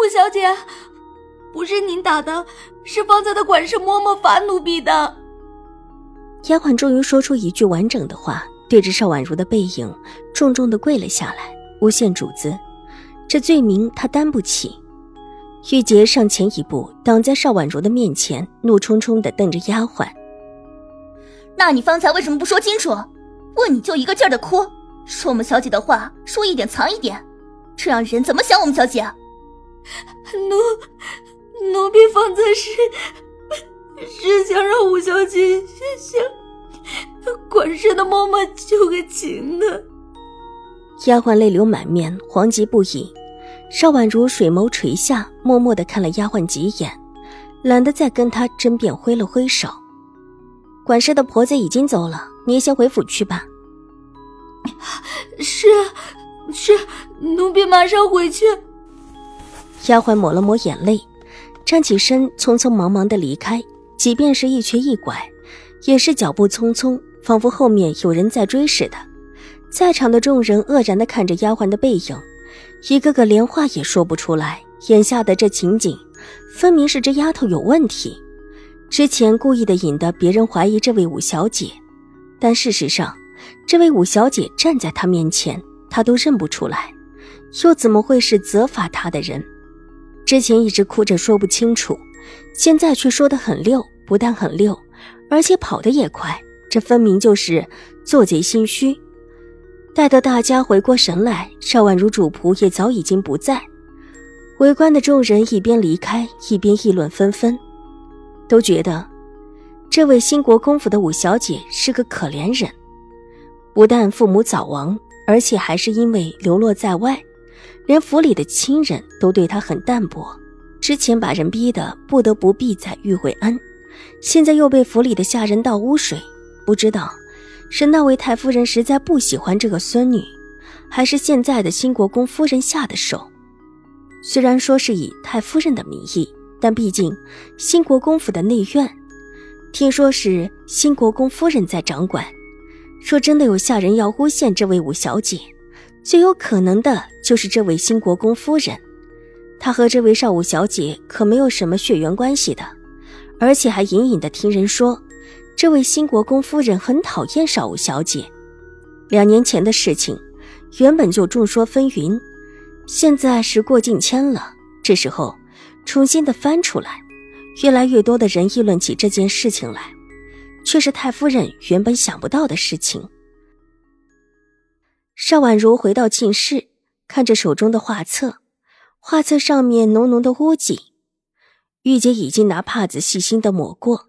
五小姐，不是您打的，是方才的管事嬷嬷罚奴婢的。丫鬟终于说出一句完整的话，对着邵婉如的背影重重的跪了下来，诬陷主子，这罪名她担不起。玉洁上前一步，挡在邵婉如的面前，怒冲冲的瞪着丫鬟：“那你方才为什么不说清楚？问你就一个劲儿的哭，说我们小姐的话说一点藏一点。”这让人怎么想我们小姐？奴奴婢方才是是想让五小姐向管事的嬷嬷求个情的。丫鬟泪流满面，惶急不已。邵婉如水眸垂下，默默的看了丫鬟几眼，懒得再跟她争辩，挥了挥手：“管事的婆子已经走了，你也先回府去吧。”是。是，奴婢马上回去。丫鬟抹了抹眼泪，站起身，匆匆忙忙的离开。即便是一瘸一拐，也是脚步匆匆，仿佛后面有人在追似的。在场的众人愕然的看着丫鬟的背影，一个个连话也说不出来。眼下的这情景，分明是这丫头有问题。之前故意的引得别人怀疑这位五小姐，但事实上，这位五小姐站在她面前。他都认不出来，又怎么会是责罚他的人？之前一直哭着说不清楚，现在却说得很溜，不但很溜，而且跑得也快。这分明就是做贼心虚。待得大家回过神来，邵婉如主仆也早已经不在。围观的众人一边离开，一边议论纷纷，都觉得这位兴国公府的五小姐是个可怜人，不但父母早亡。而且还是因为流落在外，连府里的亲人都对他很淡薄。之前把人逼得不得不避在玉惠安，现在又被府里的下人倒污水。不知道是那位太夫人实在不喜欢这个孙女，还是现在的新国公夫人下的手。虽然说是以太夫人的名义，但毕竟新国公府的内院，听说是新国公夫人在掌管。若真的有下人要诬陷这位五小姐，最有可能的就是这位新国公夫人。她和这位少武小姐可没有什么血缘关系的，而且还隐隐的听人说，这位新国公夫人很讨厌少武小姐。两年前的事情，原本就众说纷纭，现在时过境迁了，这时候重新的翻出来，越来越多的人议论起这件事情来。却是太夫人原本想不到的事情。邵婉如回到寝室，看着手中的画册，画册上面浓浓的污迹。玉洁已经拿帕子细心的抹过，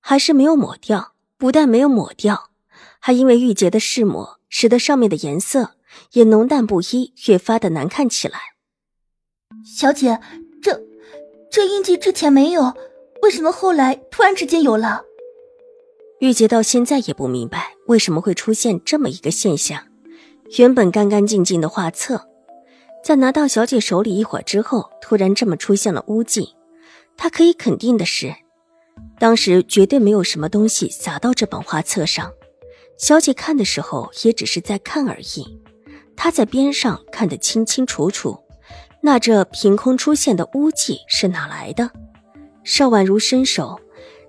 还是没有抹掉。不但没有抹掉，还因为玉洁的试抹，使得上面的颜色也浓淡不一，越发的难看起来。小姐，这这印记之前没有，为什么后来突然之间有了？玉洁到现在也不明白为什么会出现这么一个现象。原本干干净净的画册，在拿到小姐手里一会儿之后，突然这么出现了污迹。他可以肯定的是，当时绝对没有什么东西洒到这本画册上。小姐看的时候也只是在看而已，她在边上看得清清楚楚。那这凭空出现的污迹是哪来的？邵婉如伸手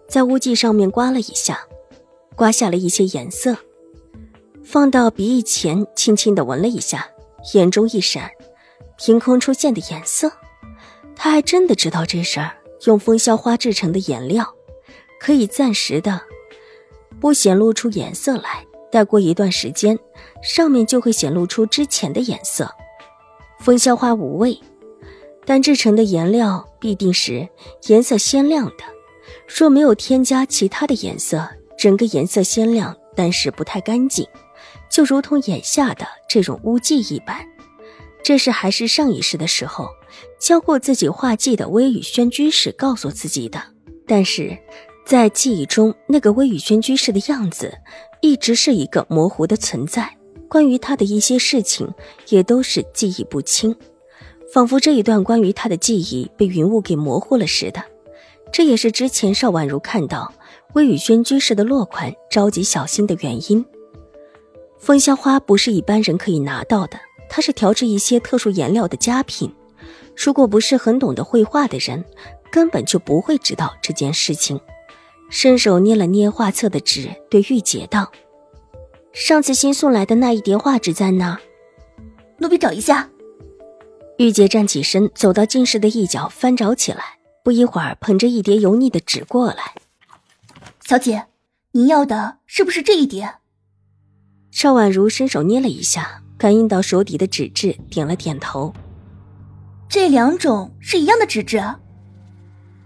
在污迹上面刮了一下。刮下了一些颜色，放到鼻翼前，轻轻的闻了一下，眼中一闪，凭空出现的颜色，他还真的知道这事儿。用风萧花制成的颜料，可以暂时的不显露出颜色来，待过一段时间，上面就会显露出之前的颜色。风萧花无味，但制成的颜料必定是颜色鲜亮的。若没有添加其他的颜色，整个颜色鲜亮，但是不太干净，就如同眼下的这种污迹一般。这是还是上一世的时候，教过自己画技的微雨轩居士告诉自己的。但是，在记忆中，那个微雨轩居士的样子，一直是一个模糊的存在。关于他的一些事情，也都是记忆不清，仿佛这一段关于他的记忆被云雾给模糊了似的。这也是之前邵婉如看到微雨轩居士的落款，着急小心的原因。风香花不是一般人可以拿到的。它是调制一些特殊颜料的佳品，如果不是很懂得绘画的人，根本就不会知道这件事情。伸手捏了捏画册的纸，对玉洁道：“上次新送来的那一叠画纸在哪？奴婢找一下。”玉洁站起身，走到镜室的一角，翻找起来。不一会儿，捧着一叠油腻的纸过来：“小姐，您要的是不是这一叠？”邵婉如伸手捏了一下。感应到手底的纸质，点了点头。这两种是一样的纸质。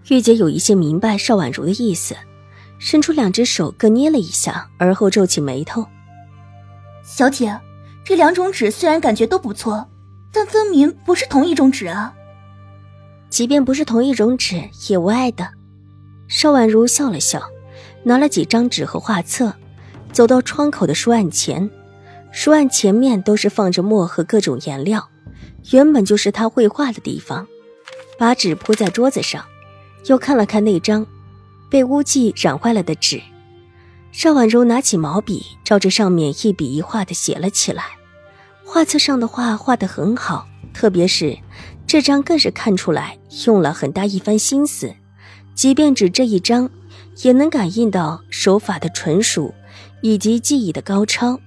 玉姐有一些明白邵婉如的意思，伸出两只手各捏了一下，而后皱起眉头。小姐，这两种纸虽然感觉都不错，但分明不是同一种纸啊。即便不是同一种纸，也无碍的。邵婉如笑了笑，拿了几张纸和画册，走到窗口的书案前。书案前面都是放着墨和各种颜料，原本就是他绘画的地方。把纸铺在桌子上，又看了看那张被污迹染坏了的纸。邵婉如拿起毛笔，照着上面一笔一画的写了起来。画册上的画画得很好，特别是这张更是看出来用了很大一番心思。即便只这一张，也能感应到手法的纯熟以及技艺的高超。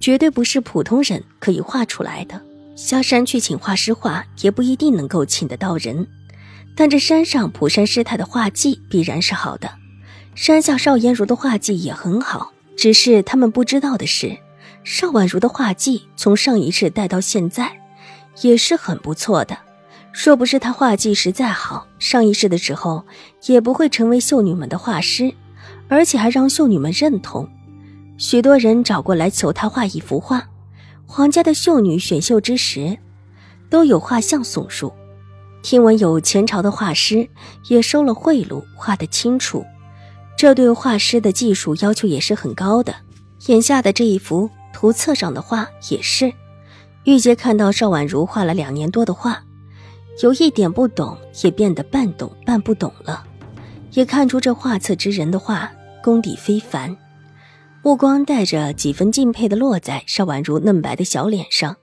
绝对不是普通人可以画出来的。下山去请画师画，也不一定能够请得到人。但这山上普山师太的画技必然是好的，山下邵颜如的画技也很好。只是他们不知道的是，邵婉如的画技从上一世带到现在，也是很不错的。若不是她画技实在好，上一世的时候也不会成为秀女们的画师，而且还让秀女们认同。许多人找过来求他画一幅画，皇家的秀女选秀之时，都有画像送入。听闻有前朝的画师也收了贿赂，画得清楚，这对画师的技术要求也是很高的。眼下的这一幅图册上的画也是。玉洁看到邵婉如画了两年多的画，有一点不懂，也变得半懂半不懂了，也看出这画册之人的画功底非凡。目光带着几分敬佩的落在邵婉如嫩白的小脸上。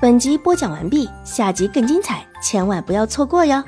本集播讲完毕，下集更精彩，千万不要错过哟。